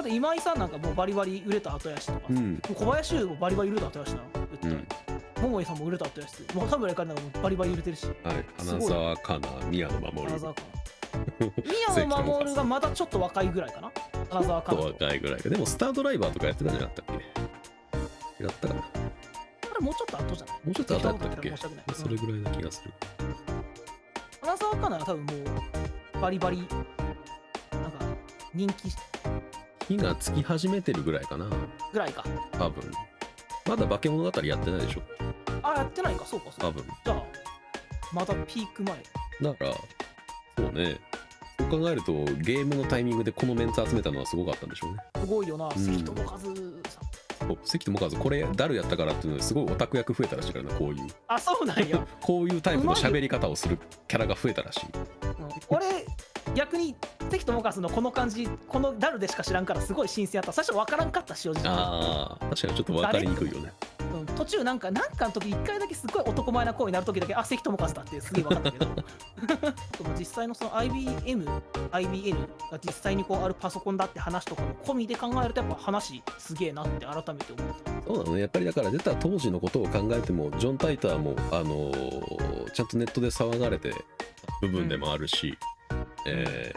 って今井さんなんかもうバリバリ売れた後やしとか、もうん。う小林優もバリバリ売れた後やしな。言ったら、桃井さんも売れた後やし。もう田村かなんかもうバリバリ売れてるし。はい。花澤香菜宮野真守。宮野真守がまだちょっと若いぐらいかな。花澤香ちょっ菜と若いぐらいか。でもスタードライバーとかやってたんじゃなかったっけ？違ったかな。もあれもうちょっと後じゃない？うちょっと後だったっけ？それぐらいな気がする。花澤香菜は多分もうバリバリなんか人気火がつき始めてるぐらいかな。ぐらいか。多分。まだ化け物語やってないでしょ？あやってないか？そうかそうか。多分。じゃあまだピーク前。だからそうね。そう考えるとゲームのタイミングでこのメンツ集めたのはすごかったんでしょうね。すごいよなん。関智和さんそう関智和これダルやったからっていうのですごいオタク役増えたらしいからなこういうあそうなんやこういうタイプの喋り方をするキャラが増えたらしいうん俺逆に関智和のこの感じこのダルでしか知らんからすごい新鮮やった最初分からんかったし正直、あ確かにちょっと分かりにくいよねうん、途中なんかなんかの時一回だけすごい男前な声になる時だけあ関智和だってすげえ分かったけど。でも実際のその IBM IBN が実際にこうあるパソコンだって話とかも込みで考えるとやっぱ話すげえなって改めて思ったそうなのね。やっぱりだから出た当時のことを考えてもジョン・タイターも、あのーちゃんとネットで騒がれて部分でもあるし、え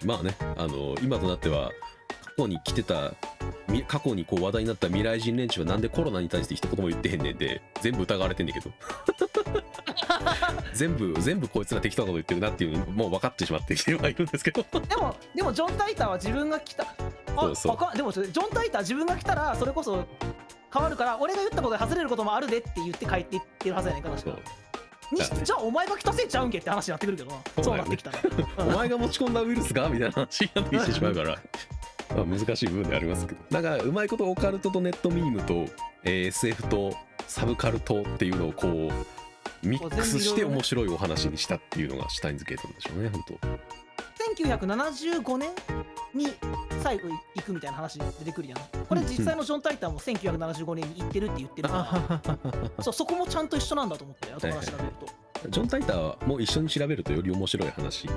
ーまあね、あのー今となっては過去に来てたみ過去にこう話題になった未来人連中はなんでコロナに対して一言も言ってへんねんで全部疑われてんねんけど。全部全部こいつら適当なこと言ってるなっていうのもう分かってしまってきてはいるんですけど。でもでもジョン・タイターは自分が来た。あそうそう。わかん。でもジョン・タイター自分が来たらそれこそ変わるから俺が言ったことで外れることもあるでって言って帰っていってるはずやねんから。そう。にして。じゃあお前が来たせいちゃうんけって話になってくるけど。なそうなってきたら、お前が持ち込んだウイルスがみたいな話になってきてしまうから。まあ難しい部分でありますけど。なんかうまいことオカルトとネットミームと、えー SF とサブカルトっていうのをこうミックスして面白いお話にしたっていうのがシュタインズゲートなんでしょうね本1975年に最後行くみたいな話出てくるやん。これ実際のジョン・タイタンも1975年に行ってるって言ってるから。そうそこもちゃんと一緒なんだと思って後から調べると。ジョン・タイターも一緒に調べるとより面白い話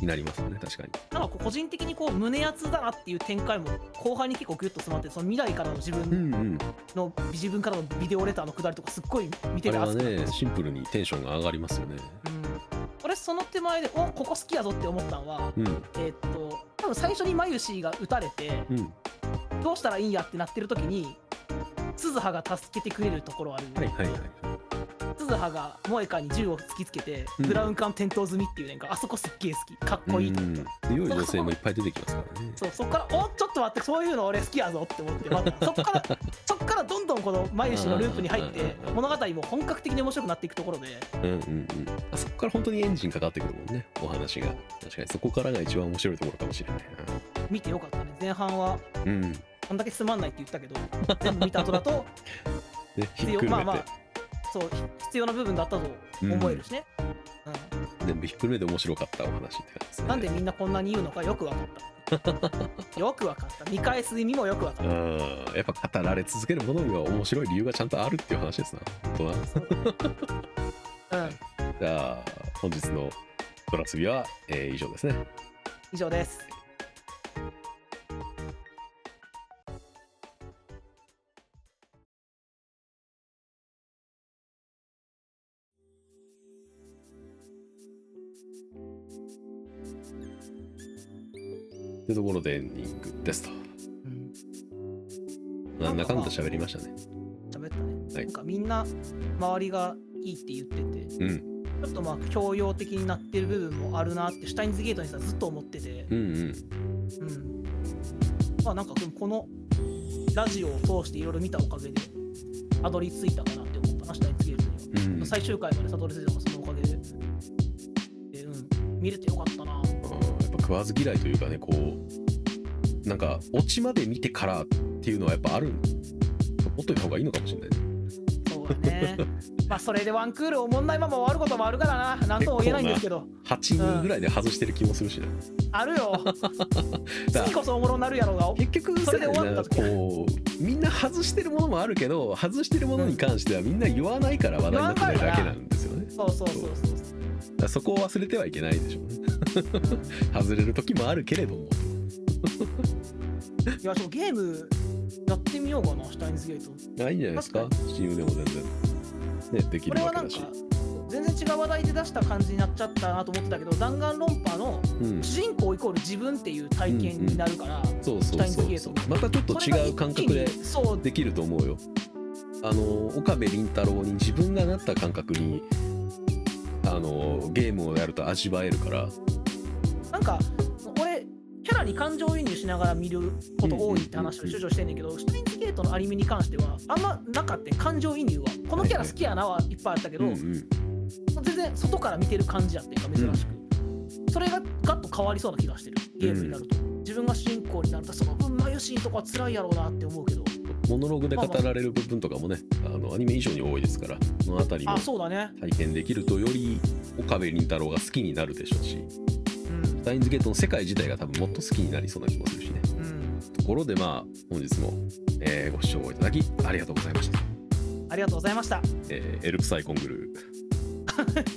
になりますよね確かに。なんかこう個人的にこう胸熱だなっていう展開も後半に結構ギュッと詰まってその未来からの自うん分うん。の自分からのビデオレターのくだりとかすっごい見あれはてて熱くなったねシンプルにテンションが上がりますよね。うん。俺その手前でおここ好きやぞって思ったのはうん。えーっと多分最初にマユシーが撃たれてうん。どうしたらいいんやってなってる時に鈴葉が助けてくれるところある、はいはいはい鈴葉が萌香に銃を突きつけて、うん。ブラウン管転倒済みっていうねんかあそこすっげえ好き。かっこいい。と思って、うん。強い女性もいっぱい出てきますからね。そうそっからおちょっと待ってそういうの俺好きやぞって思って、まあ そっからそっからどんどんこのマユシーのループに入ってうん。物語も本格的に面白くなっていくところで。うんうんうん。あそこから本当にエンジンかかってくるもんねお話が。確かにそこからが一番面白いところかもしれない見てよかったね。前半はなうん。こんだけつまんないって言ったけど全部見た後だと ねひっくるめて、まあまあそうひ必要な部分だったと思えるしね、うん。全部ひっくるめて面白かったお話って感じですね。なんでみんなこんなに言うのかよくわかった。よくわかった。見返す意味もよくわかっうん。やっぱ語られ続けるものには面白い理由がちゃんとあるっていう話ですな。本当なた、う。ん、じゃあ本日のドラスビは、えー以上ですね。以上ですうんなんだかんだ喋りましたね。喋ったね、はい。なんかみんな周りがいいって言っててうん。ちょっとまあ教養的になってる部分もあるなってシュタインズゲートにさずっと思ってて。うんうん。うん。まあなんかこのラジオを通していろいろ見たおかげでたどり着いたかなって思ったなシュタインズゲートには。うん。最終回までたどり着いたのがそのおかげで。で、うん、見れてよかったな。やっぱ食わず嫌いというかねこうなんかオチまで見てからっていうのはやっぱある。ほっといた方がいいのかもしれないね。そうだね。まあそれでワンクールおもんないまま終わることもあるからな。なんとも言えないんですけど。8人ぐらいで外してる気もするしね、あるよ。だ次こそおもろになるやろうが。結局それで終わったこうみんな外してるものもあるけど外してるものに関してはみんな言わないから話題になってないだけなんですよね。そうそうそうそうそこを忘れてはいけないでしょうね。外れる時もあるけれどもいやそうゲームやってみようかなシュタインズゲート。あいいんじゃないですか？確 Steam でも全然。ねできこれはなんかるわけだし全然違う話題で出した感じになっちゃったなと思ってたけど弾丸論破のうん。主人公イコール自分っていう体験になるから、そうそうシュタインズそうそうゲートまたちょっと違う感覚でできると思うよ。あの岡部倫太郎に自分がなった感覚にあのゲームをやると味わえるから。なんか俺キャラに感情移入しながら見ること多いって話を主張してんねんけど、シュタインズゲートのアニメに関してはあんまなかった感情移入はこのキャラ好きやなはいっぱいあったけど、全然外から見てる感じやっていうか珍しく、それがガッと変わりそうな気がしてるゲームになると、自分が主人公になるとその分マユシーとかは辛いやろうなって思うけど。モノローグで語られる部分とかもねあのアニメ以上に多いですからそのあたりも体験できるとより岡部倫太郎が好きになるでしょうしうんシュタインズゲートの世界自体が多分もっと好きになりそうな気もするしね。うん。ところでまあ本日も、えーご視聴いただきありがとうございました、ありがとうございました。えー。エルプサイコングルー